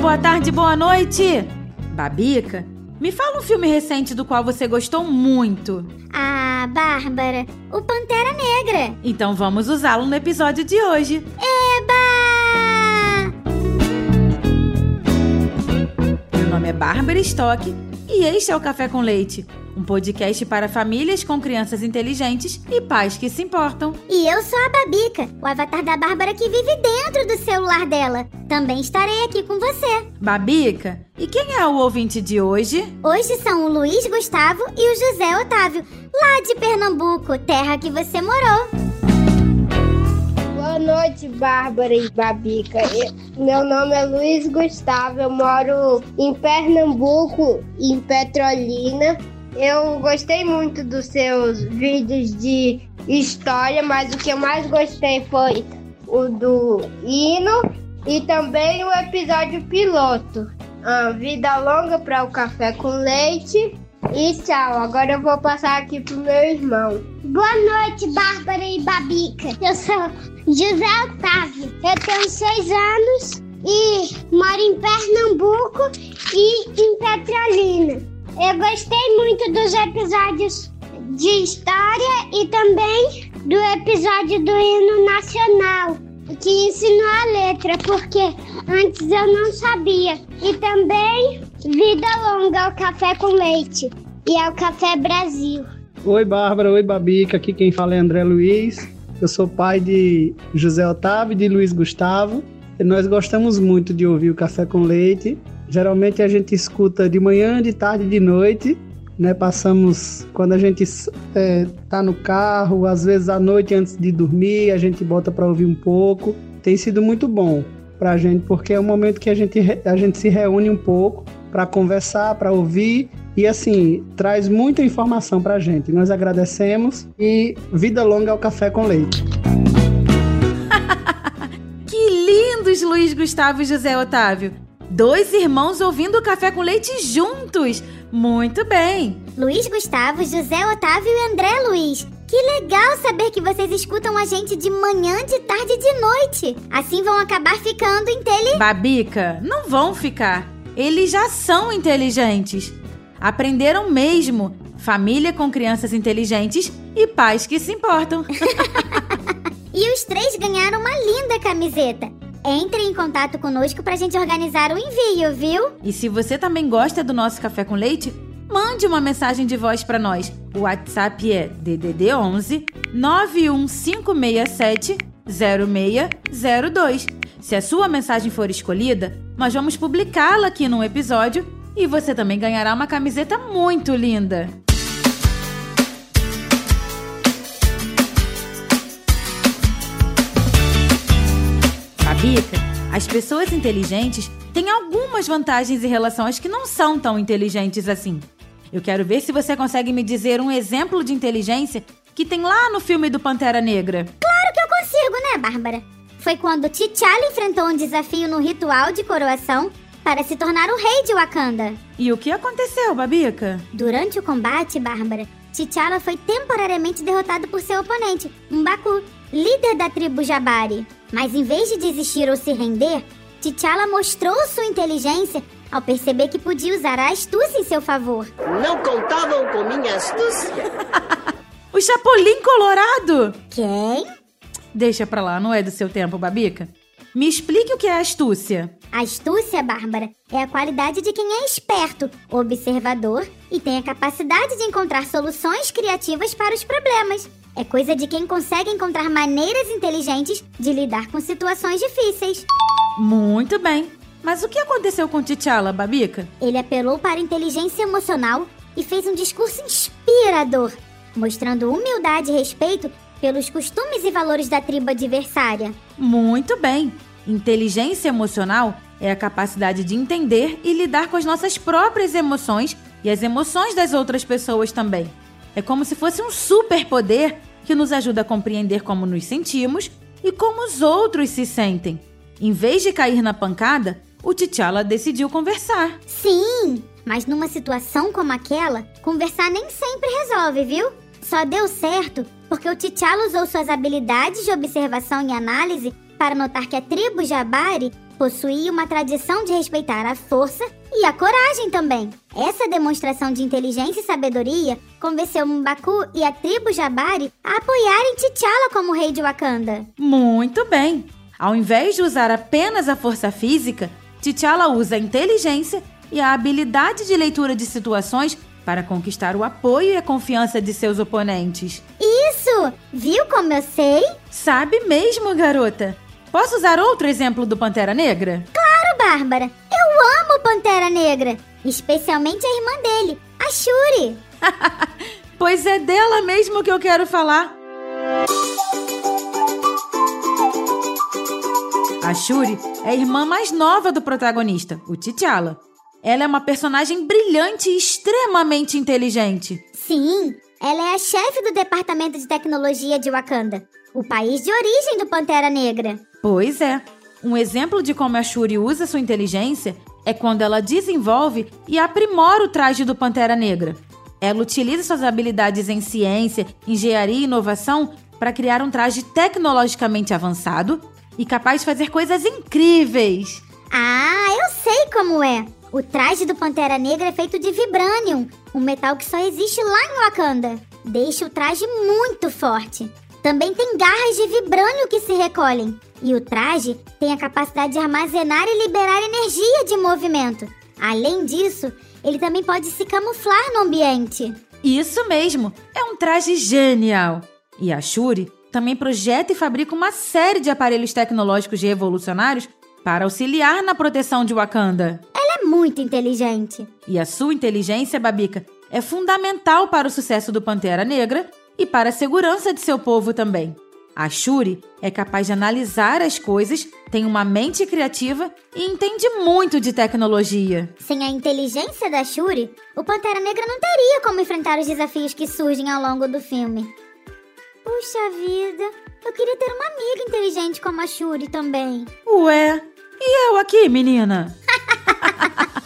Boa tarde, boa noite! Babica, me fala um filme recente do qual você gostou muito. Ah, Bárbara, o Pantera Negra. Então vamos usá-lo no episódio de hoje. Eba! Meu nome é Bárbara Stock e este é o Café com Leite, um podcast para famílias com crianças inteligentes e pais que se importam. E eu sou a Babica, o avatar da Bárbara que vive dentro do celular dela. Também estarei aqui com você. Babica, e quem é o ouvinte de hoje? Hoje são o Luiz Gustavo e o José Otávio, lá de Pernambuco, terra que você morou. Boa noite, Bárbara e Babica. Eu- meu nome é Luiz Gustavo, eu moro em Pernambuco, em Petrolina. Eu gostei muito dos seus vídeos de história, mas o que eu mais gostei foi o do hino e também o episódio piloto. Ah, vida longa para o café com leite. E tchau, agora eu vou passar aqui pro meu irmão. Boa noite, Bárbara e Babica. Eu sou José Otávio. Eu tenho seis anos e moro em Pernambuco e em Petrolina. Eu gostei muito dos episódios de história e também do episódio do hino nacional, que ensinou a letra, porque antes eu não sabia. E também Vida Longa ao Café com Leite e ao Café Brasil. Oi, Bárbara. Oi, Babica. Aqui quem fala é André Luiz. Eu sou pai de José Otávio e de Luiz Gustavo. E nós gostamos muito de ouvir o Café com Leite. Geralmente a gente escuta de manhã, de tarde de noite. Né? Passamos quando a gente é, tá no carro, às vezes à noite antes de dormir, a gente bota para ouvir um pouco. Tem sido muito bom pra gente, porque é um momento que a gente, a gente se reúne um pouco para conversar, para ouvir e assim, traz muita informação pra gente. Nós agradecemos e vida longa ao café com leite. Que lindos, Luiz Gustavo e José Otávio! Dois irmãos ouvindo o café com leite juntos! Muito bem! Luiz Gustavo, José Otávio e André Luiz. Que legal saber que vocês escutam a gente de manhã, de tarde e de noite. Assim vão acabar ficando inteli... Babica, não vão ficar. Eles já são inteligentes. Aprenderam mesmo. Família com crianças inteligentes e pais que se importam. E os três ganharam uma linda camiseta. Entre em contato conosco pra gente organizar o envio, viu? E se você também gosta do nosso café com leite, mande uma mensagem de voz para nós. O WhatsApp é DDD 11 91567 0602. Se a sua mensagem for escolhida, nós vamos publicá-la aqui num episódio e você também ganhará uma camiseta muito linda. Babica, as pessoas inteligentes têm algumas vantagens em relação às que não são tão inteligentes assim. Eu quero ver se você consegue me dizer um exemplo de inteligência que tem lá no filme do Pantera Negra. Claro que eu consigo, né, Bárbara? Foi quando T'Challa enfrentou um desafio no ritual de coroação para se tornar o rei de Wakanda. E o que aconteceu, Babica? Durante o combate, Bárbara, T'Challa foi temporariamente derrotado por seu oponente, M'Baku, líder da tribo Jabari. Mas em vez de desistir ou se render, T'Challa mostrou sua inteligência ao perceber que podia usar a astúcia em seu favor. Não contavam com minha astúcia. O Chapolin Colorado! Quem? Deixa pra lá, não é do seu tempo, Babica. Me explique o que é astúcia. Astúcia, Bárbara, é a qualidade de quem é esperto, observador e tem a capacidade de encontrar soluções criativas para os problemas. É coisa de quem consegue encontrar maneiras inteligentes de lidar com situações difíceis. Muito bem. Mas o que aconteceu com T'Challa, Babica? Ele apelou para a inteligência emocional e fez um discurso inspirador, mostrando humildade e respeito pelos costumes e valores da tribo adversária. Muito bem. Inteligência emocional é a capacidade de entender e lidar com as nossas próprias emoções e as emoções das outras pessoas também. É como se fosse um superpoder que nos ajuda a compreender como nos sentimos e como os outros se sentem. Em vez de cair na pancada, o T'Challa decidiu conversar. Sim, mas numa situação como aquela, conversar nem sempre resolve, viu? Só deu certo porque o T'Challa usou suas habilidades de observação e análise para notar que a tribo Jabari possuía uma tradição de respeitar a força e a coragem também. Essa demonstração de inteligência e sabedoria convenceu Mbaku e a tribo Jabari a apoiarem T'Challa como rei de Wakanda. Muito bem! Ao invés de usar apenas a força física, T'Challa usa a inteligência e a habilidade de leitura de situações para conquistar o apoio e a confiança de seus oponentes. Isso! Viu como eu sei? Sabe mesmo, garota! Posso usar outro exemplo do Pantera Negra? Claro, Bárbara! Eu amo Pantera Negra! Especialmente a irmã dele, a Shuri! pois é dela mesmo que eu quero falar. A Shuri é a irmã mais nova do protagonista, o T'Challa. Ela é uma personagem brilhante e extremamente inteligente. Sim, ela é a chefe do Departamento de Tecnologia de Wakanda, o país de origem do Pantera Negra. Pois é. Um exemplo de como a Shuri usa sua inteligência é quando ela desenvolve e aprimora o traje do Pantera Negra. Ela utiliza suas habilidades em ciência, engenharia e inovação para criar um traje tecnologicamente avançado e capaz de fazer coisas incríveis. Ah, eu sei como é. O traje do Pantera Negra é feito de vibranium, um metal que só existe lá em Wakanda. Deixa o traje muito forte. Também tem garras de vibrânio que se recolhem. E o traje tem a capacidade de armazenar e liberar energia de movimento. Além disso, ele também pode se camuflar no ambiente. Isso mesmo, é um traje genial. E a Shuri também projeta e fabrica uma série de aparelhos tecnológicos revolucionários para auxiliar na proteção de Wakanda. Ela é muito inteligente. E a sua inteligência, Babica, é fundamental para o sucesso do Pantera Negra e para a segurança de seu povo também. A Shuri é capaz de analisar as coisas, tem uma mente criativa e entende muito de tecnologia. Sem a inteligência da Shuri, o Pantera Negra não teria como enfrentar os desafios que surgem ao longo do filme. Puxa vida, eu queria ter uma amiga inteligente como a Shuri também. Ué, e eu aqui, menina?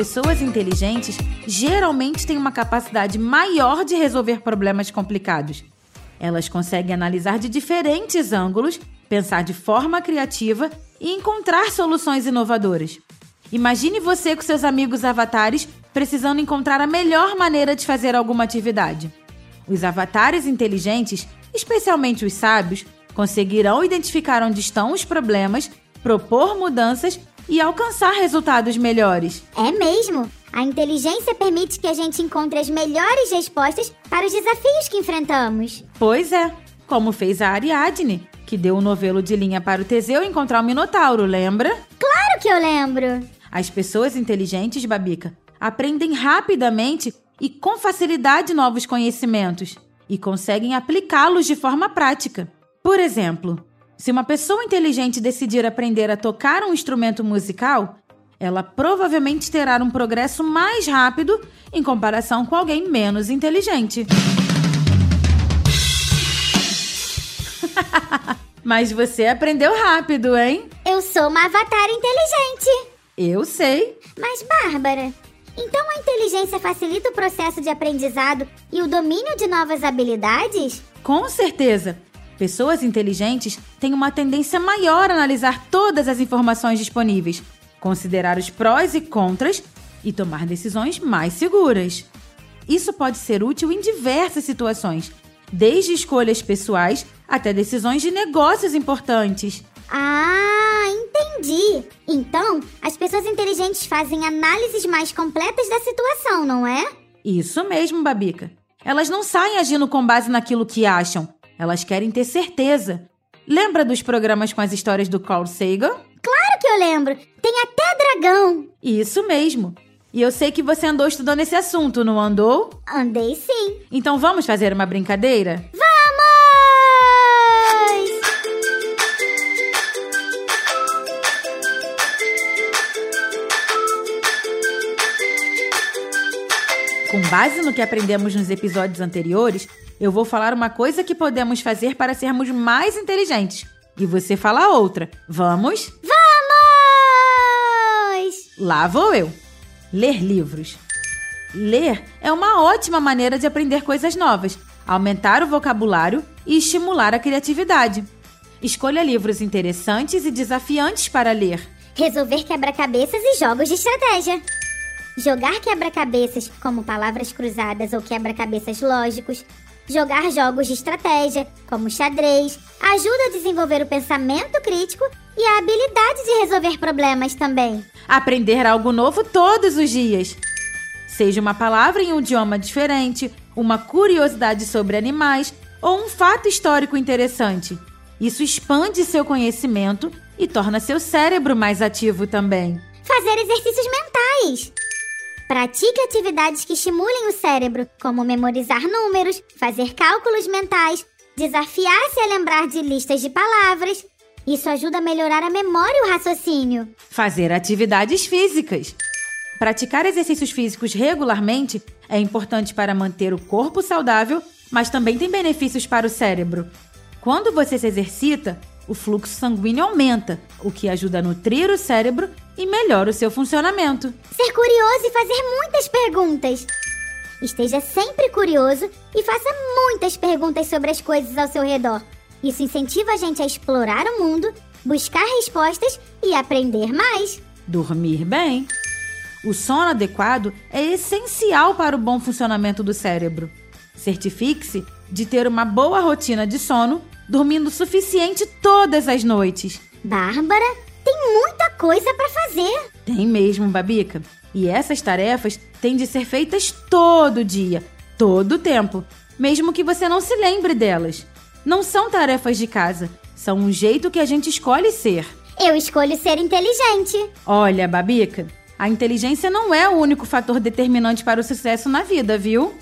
pessoas inteligentes geralmente têm uma capacidade maior de resolver problemas complicados. Elas conseguem analisar de diferentes ângulos, pensar de forma criativa e encontrar soluções inovadoras. Imagine você com seus amigos avatares precisando encontrar a melhor maneira de fazer alguma atividade. Os avatares inteligentes, especialmente os sábios, conseguirão identificar onde estão os problemas, propor mudanças e alcançar resultados melhores. É mesmo! A inteligência permite que a gente encontre as melhores respostas para os desafios que enfrentamos. Pois é, como fez a Ariadne, que deu um novelo de linha para o Teseu encontrar o Minotauro, lembra? Claro que eu lembro! As pessoas inteligentes, Babica, aprendem rapidamente e com facilidade novos conhecimentos e conseguem aplicá-los de forma prática. Por exemplo, se uma pessoa inteligente decidir aprender a tocar um instrumento musical, ela provavelmente terá um progresso mais rápido em comparação com alguém menos inteligente. Mas você aprendeu rápido, hein? Eu sou uma avatar inteligente. Eu sei. Mas, Bárbara, então a inteligência facilita o processo de aprendizado e o domínio de novas habilidades? Com certeza. Pessoas inteligentes têm uma tendência maior a analisar todas as informações disponíveis, considerar os prós e contras e tomar decisões mais seguras. Isso pode ser útil em diversas situações, desde escolhas pessoais até decisões de negócios importantes. Ah, entendi. Então, as pessoas inteligentes fazem análises mais completas da situação, não é? Isso mesmo, Babica. Elas não saem agindo com base naquilo que acham, elas querem ter certeza. Lembra dos programas com as histórias do Carl Sagan? Claro que eu lembro! Tem até dragão! Isso mesmo! E eu sei que você andou estudando esse assunto, não andou? Andei sim. Então vamos fazer uma brincadeira? Base no que aprendemos nos episódios anteriores, eu vou falar uma coisa que podemos fazer para sermos mais inteligentes. E você fala outra. Vamos? Vamos! Lá vou eu. Ler livros. Ler é uma ótima maneira de aprender coisas novas, aumentar o vocabulário e estimular a criatividade. Escolha livros interessantes e desafiantes para ler. Resolver quebra-cabeças e jogos de estratégia. Jogar quebra-cabeças, como palavras cruzadas ou quebra-cabeças lógicos. Jogar jogos de estratégia, como xadrez, ajuda a desenvolver o pensamento crítico e a habilidade de resolver problemas também. Aprender algo novo todos os dias. Seja uma palavra em um idioma diferente, uma curiosidade sobre animais ou um fato histórico interessante. Isso expande seu conhecimento e torna seu cérebro mais ativo também. Fazer exercícios mentais. Pratique atividades que estimulem o cérebro, como memorizar números, fazer cálculos mentais, desafiar-se a lembrar de listas de palavras. Isso ajuda a melhorar a memória e o raciocínio. Fazer atividades físicas. Praticar exercícios físicos regularmente é importante para manter o corpo saudável, mas também tem benefícios para o cérebro. Quando você se exercita, o fluxo sanguíneo aumenta, o que ajuda a nutrir o cérebro e melhora o seu funcionamento. Ser curioso e fazer muitas perguntas. Esteja sempre curioso e faça muitas perguntas sobre as coisas ao seu redor. Isso incentiva a gente a explorar o mundo, buscar respostas e aprender mais. Dormir bem. O sono adequado é essencial para o bom funcionamento do cérebro. Certifique-se de ter uma boa rotina de sono, dormindo o suficiente todas as noites. Bárbara, tem muita coisa para fazer. Tem mesmo, Babica. E essas tarefas têm de ser feitas todo dia, todo o tempo, mesmo que você não se lembre delas. Não são tarefas de casa, são um jeito que a gente escolhe ser. Eu escolho ser inteligente. Olha, Babica, a inteligência não é o único fator determinante para o sucesso na vida, viu?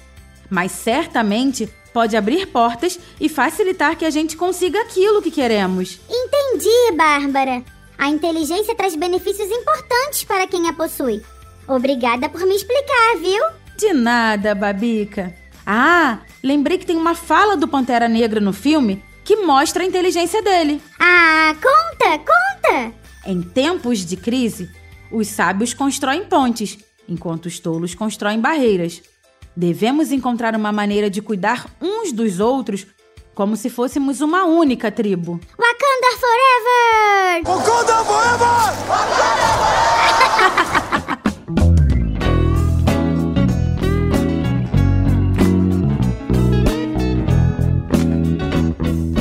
Mas certamente pode abrir portas e facilitar que a gente consiga aquilo que queremos. Entendi, Bárbara. A inteligência traz benefícios importantes para quem a possui. Obrigada por me explicar, viu? De nada, Babica. Ah, lembrei que tem uma fala do Pantera Negra no filme que mostra a inteligência dele. Ah, conta, conta! Em tempos de crise, os sábios constroem pontes, enquanto os tolos constroem barreiras. Devemos encontrar uma maneira de cuidar uns dos outros como se fôssemos uma única tribo. Wakanda Forever! Wakanda Forever!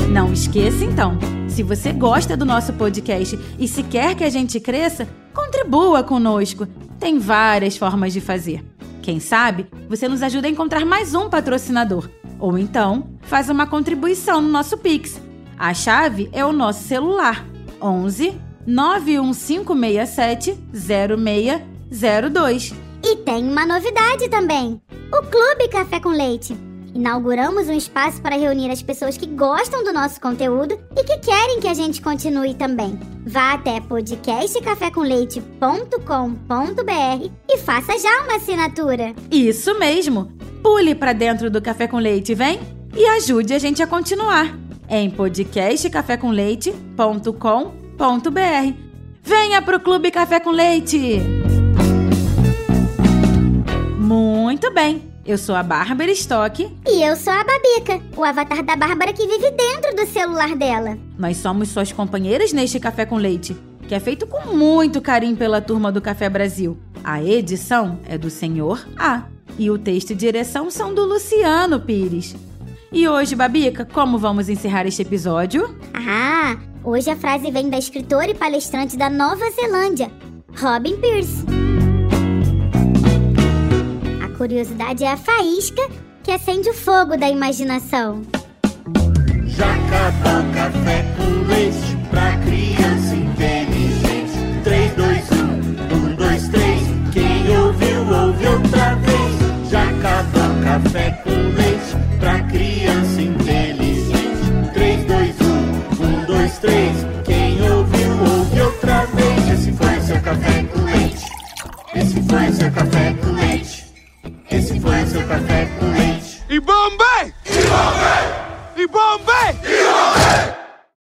Não esqueça então, se você gosta do nosso podcast e se quer que a gente cresça, contribua conosco. Tem várias formas de fazer. Quem sabe você nos ajuda a encontrar mais um patrocinador. Ou então, faz uma contribuição no nosso Pix. A chave é o nosso celular: 11 91567 0602. E tem uma novidade também: o Clube Café com Leite. Inauguramos um espaço para reunir as pessoas que gostam do nosso conteúdo e que querem que a gente continue também. Vá até podcastcafécomleite.com.br e faça já uma assinatura. Isso mesmo! Pule para dentro do Café com Leite, vem? E ajude a gente a continuar em podcastcafécomleite.com.br. Venha pro Clube Café com Leite! Muito bem! Eu sou a Bárbara Stock. E eu sou a Babica, o avatar da Bárbara que vive dentro do celular dela. Nós somos suas companheiras neste Café com Leite, que é feito com muito carinho pela turma do Café Brasil. A edição é do Senhor A. E o texto e direção são do Luciano Pires. E hoje, Babica, como vamos encerrar este episódio? Ah, hoje a frase vem da escritora e palestrante da Nova Zelândia, Robin Pierce. Curiosidade é a faísca que acende o fogo da imaginação. Café com leite